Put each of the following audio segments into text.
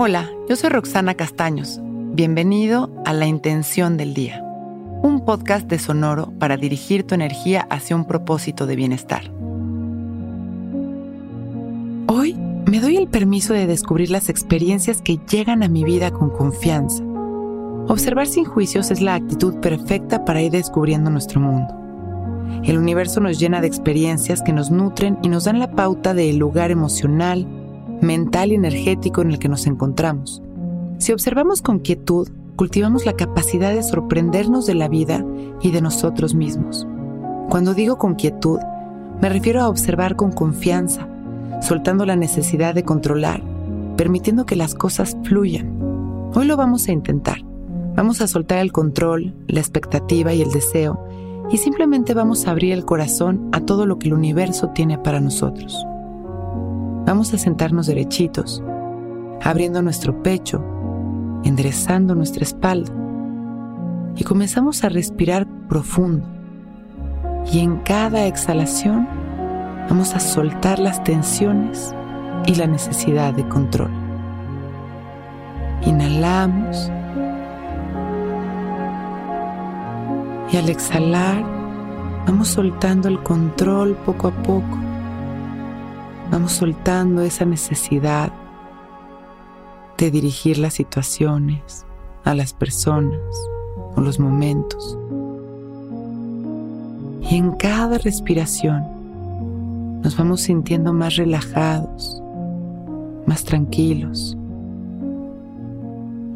Hola, yo soy Roxana Castaños. Bienvenido a La Intención del Día, un podcast de Sonoro para dirigir tu energía hacia un propósito de bienestar. Hoy me doy el permiso de descubrir las experiencias que llegan a mi vida con confianza. Observar sin juicios es la actitud perfecta para ir descubriendo nuestro mundo. El universo nos llena de experiencias que nos nutren y nos dan la pauta del lugar emocional, mental y energético en el que nos encontramos. Si observamos con quietud, cultivamos la capacidad de sorprendernos de la vida y de nosotros mismos. Cuando digo con quietud, me refiero a observar con confianza, soltando la necesidad de controlar, permitiendo que las cosas fluyan. Hoy lo vamos a intentar. Vamos a soltar el control, la expectativa y el deseo, y simplemente vamos a abrir el corazón a todo lo que el universo tiene para nosotros. Vamos a sentarnos derechitos, abriendo nuestro pecho, enderezando nuestra espalda y comenzamos a respirar profundo. Y en cada exhalación vamos a soltar las tensiones y la necesidad de control. Inhalamos y al exhalar vamos soltando el control poco a poco Vamos soltando esa necesidad de dirigir las situaciones, a las personas o los momentos. Y en cada respiración nos vamos sintiendo más relajados, más tranquilos.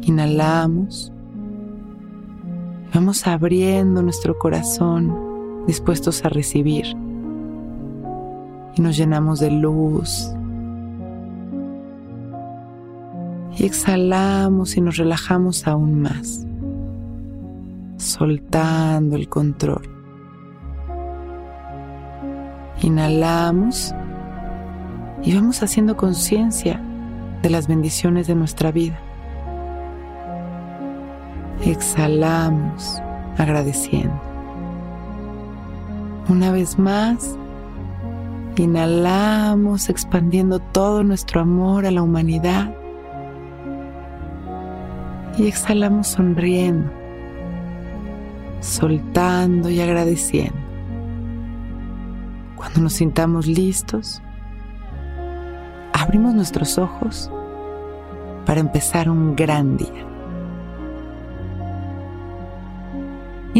Inhalamos. Vamos abriendo nuestro corazón dispuestos a recibir y nos llenamos de luz. Y exhalamos y nos relajamos aún más, soltando el control. Inhalamos y vamos haciendo conciencia de las bendiciones de nuestra vida. Exhalamos agradeciendo. Una vez más, Inhalamos expandiendo todo nuestro amor a la humanidad. Y exhalamos sonriendo, soltando y agradeciendo. Cuando nos sintamos listos, abrimos nuestros ojos para empezar un gran día.